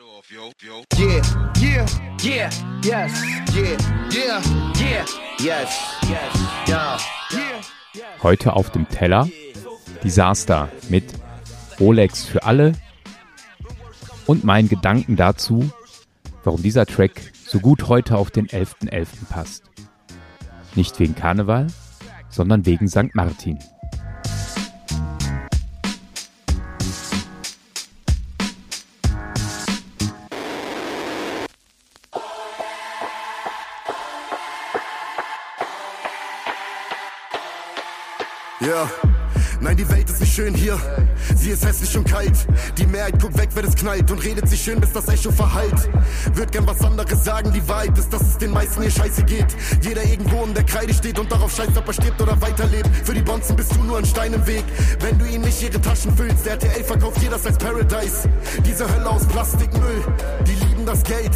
Yeah, yeah, yeah, yes, yeah, yeah, yeah, yes, yes, yeah, yeah. Heute auf dem Teller Disaster mit Rolex für alle und meinen Gedanken dazu, warum dieser Track so gut heute auf den 11.11. .11. passt. Nicht wegen Karneval, sondern wegen St. Martin. Ja. Nein, die Welt ist nicht schön hier. Sie ist hässlich und kalt. Die Mehrheit guckt weg, wenn es knallt und redet sich schön, bis das Echo verhallt. Wird gern was anderes sagen, die Wahrheit ist, dass es den meisten hier scheiße geht. Jeder irgendwo in der Kreide steht und darauf scheißt, ob er stirbt oder weiterlebt. Für die Bonzen bist du nur ein Stein im Weg. Wenn du ihnen nicht ihre Taschen füllst, der RTL verkauft dir das als Paradise. Diese Hölle aus Plastikmüll, die lieben das Geld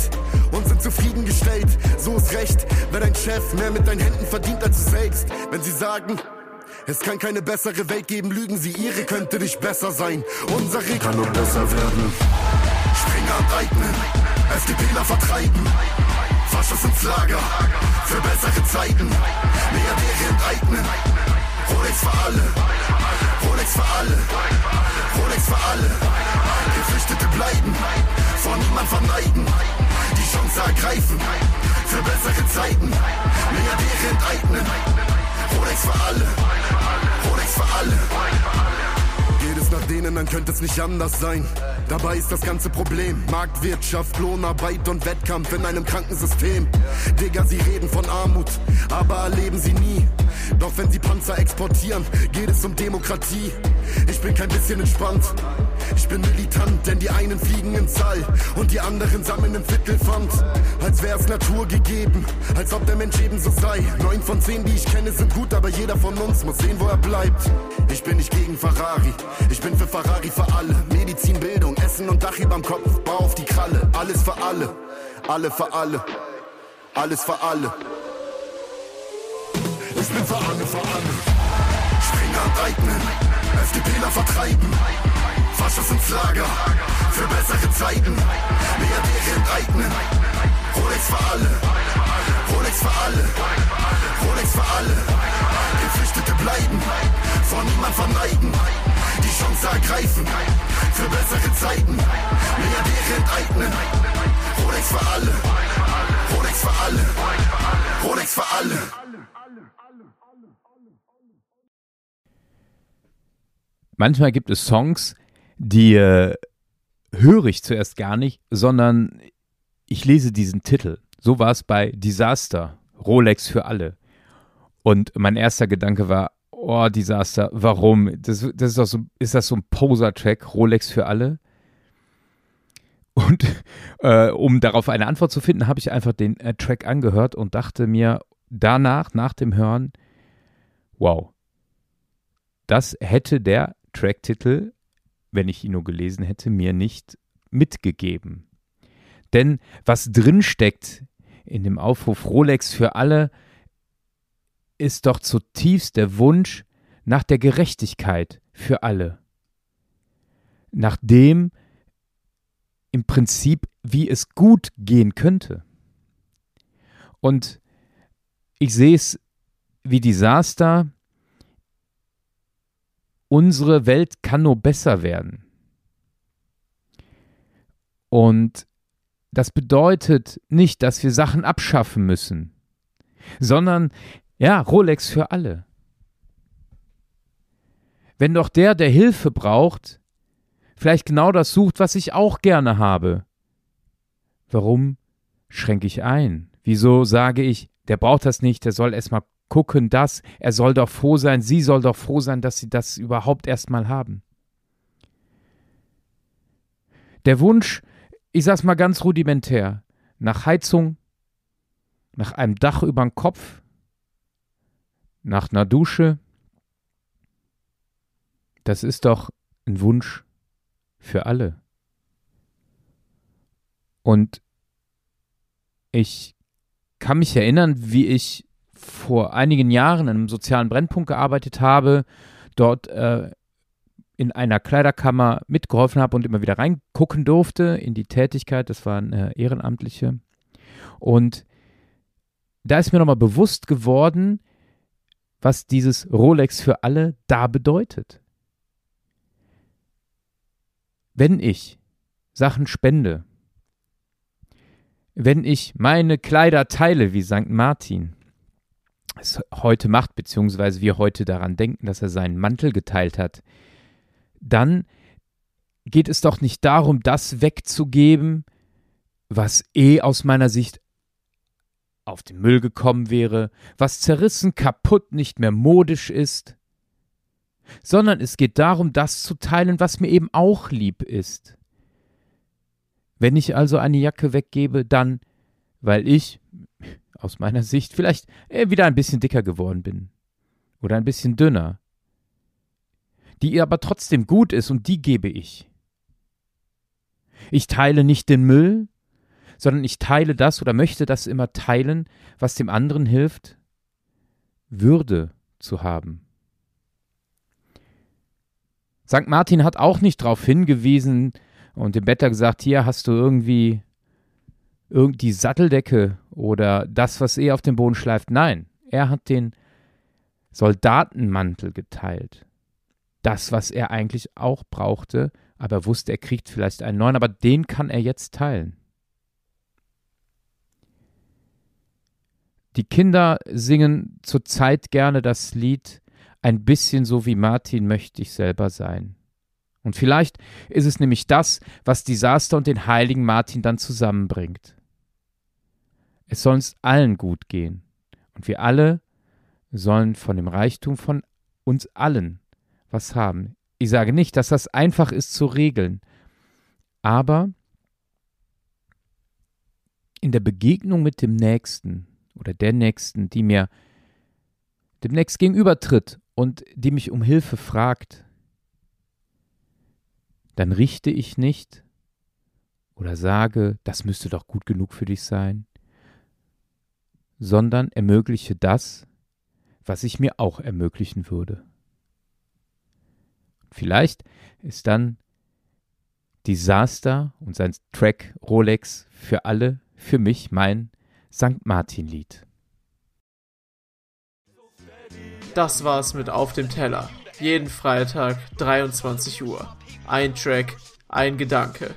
und sind zufriedengestellt. So ist recht, wenn dein Chef mehr mit deinen Händen verdient als du selbst. Wenn sie sagen, es kann keine bessere Welt geben, lügen sie, ihre könnte nicht besser sein. Unsere kann nur besser werden. Springer enteignen, FDPler vertreiben. Faschos ins Lager, für bessere Zeiten. Milliardäre enteignen, Rolex für alle. Rolex für alle, Rolex für alle. Geflüchtete bleiben, vor niemand verneigen. Die Chance ergreifen, für bessere Zeiten. Milliardäre enteignen. Rolex für alle, Rolex für alle. Geht es nach denen, dann könnte es nicht anders sein. Dabei ist das ganze Problem Marktwirtschaft, Lohnarbeit und Wettkampf in einem kranken System. Digga, sie reden von Armut, aber erleben sie nie. Doch wenn sie Panzer exportieren, geht es um Demokratie. Ich bin kein bisschen entspannt. Ich bin militant, denn die einen fliegen ins All und die anderen sammeln im Viertelpfand. Als wär's Natur gegeben, als ob der Mensch ebenso sei. Neun von zehn, die ich kenne, sind gut, aber jeder von uns muss sehen, wo er bleibt. Ich bin nicht gegen Ferrari, ich bin für Ferrari für alle. Medizin, Bildung, Essen und Dach überm Kopf, bau auf die Kralle. Alles für alle, alle für alle, alles für alle. Ich bin für alle, für alle. Springer enteignen, FDPler vertreiben. Faschos ins Lager, für bessere Zeiten. Milliardäre enteignen. Rolex für alle, Rolex für alle, Rolex für alle. Geflüchtete bleiben, vor niemand verneigen. Die Chance ergreifen, für bessere Zeiten. Milliardäre enteignen. Rolex für alle, Rolex für alle, Rolex für alle. Manchmal gibt es Songs, die äh, höre ich zuerst gar nicht, sondern ich lese diesen Titel. So war es bei Disaster, Rolex für alle. Und mein erster Gedanke war, oh, Disaster, warum? Das, das ist, doch so, ist das so ein Poser-Track, Rolex für alle? Und äh, um darauf eine Antwort zu finden, habe ich einfach den äh, Track angehört und dachte mir danach, nach dem Hören, wow, das hätte der Tracktitel, wenn ich ihn nur gelesen hätte, mir nicht mitgegeben. Denn was drinsteckt in dem Aufruf Rolex für alle, ist doch zutiefst der Wunsch nach der Gerechtigkeit für alle. Nach dem im Prinzip, wie es gut gehen könnte. Und ich sehe es wie Desaster, unsere Welt kann nur besser werden. Und das bedeutet nicht, dass wir Sachen abschaffen müssen, sondern ja, Rolex für alle. Wenn doch der, der Hilfe braucht, vielleicht genau das sucht, was ich auch gerne habe, warum schränke ich ein? Wieso sage ich, der braucht das nicht, der soll erstmal gucken, das, er soll doch froh sein, sie soll doch froh sein, dass sie das überhaupt erstmal haben. Der Wunsch, ich sag's mal ganz rudimentär, nach Heizung, nach einem Dach über dem Kopf, nach einer Dusche, das ist doch ein Wunsch für alle. Und ich kann mich erinnern, wie ich vor einigen Jahren in einem sozialen Brennpunkt gearbeitet habe, dort äh, in einer Kleiderkammer mitgeholfen habe und immer wieder reingucken durfte in die Tätigkeit. Das waren äh, Ehrenamtliche. Und da ist mir nochmal bewusst geworden, was dieses Rolex für alle da bedeutet. Wenn ich Sachen spende, wenn ich meine Kleider teile wie St. Martin es heute macht, beziehungsweise wir heute daran denken, dass er seinen Mantel geteilt hat, dann geht es doch nicht darum, das wegzugeben, was eh aus meiner Sicht auf den Müll gekommen wäre, was zerrissen, kaputt, nicht mehr modisch ist, sondern es geht darum, das zu teilen, was mir eben auch lieb ist. Wenn ich also eine Jacke weggebe, dann, weil ich, aus meiner Sicht, vielleicht äh, wieder ein bisschen dicker geworden bin oder ein bisschen dünner, die aber trotzdem gut ist und die gebe ich. Ich teile nicht den Müll, sondern ich teile das oder möchte das immer teilen, was dem anderen hilft, Würde zu haben. St. Martin hat auch nicht darauf hingewiesen und dem Bettler gesagt, hier hast du irgendwie die Satteldecke oder das, was eh auf dem Boden schleift. Nein, er hat den Soldatenmantel geteilt. Das, was er eigentlich auch brauchte, aber er wusste, er kriegt vielleicht einen neuen, aber den kann er jetzt teilen. Die Kinder singen zurzeit gerne das Lied Ein bisschen so wie Martin möchte ich selber sein. Und vielleicht ist es nämlich das, was Desaster und den heiligen Martin dann zusammenbringt. Es soll uns allen gut gehen. Und wir alle sollen von dem Reichtum von uns allen was haben. Ich sage nicht, dass das einfach ist zu regeln, aber in der Begegnung mit dem Nächsten oder der Nächsten, die mir demnächst gegenübertritt und die mich um Hilfe fragt, dann richte ich nicht oder sage, das müsste doch gut genug für dich sein, sondern ermögliche das, was ich mir auch ermöglichen würde. Vielleicht ist dann Disaster und sein Track Rolex für alle, für mich mein St. Martin-Lied. Das war's mit Auf dem Teller. Jeden Freitag 23 Uhr. Ein Track, ein Gedanke.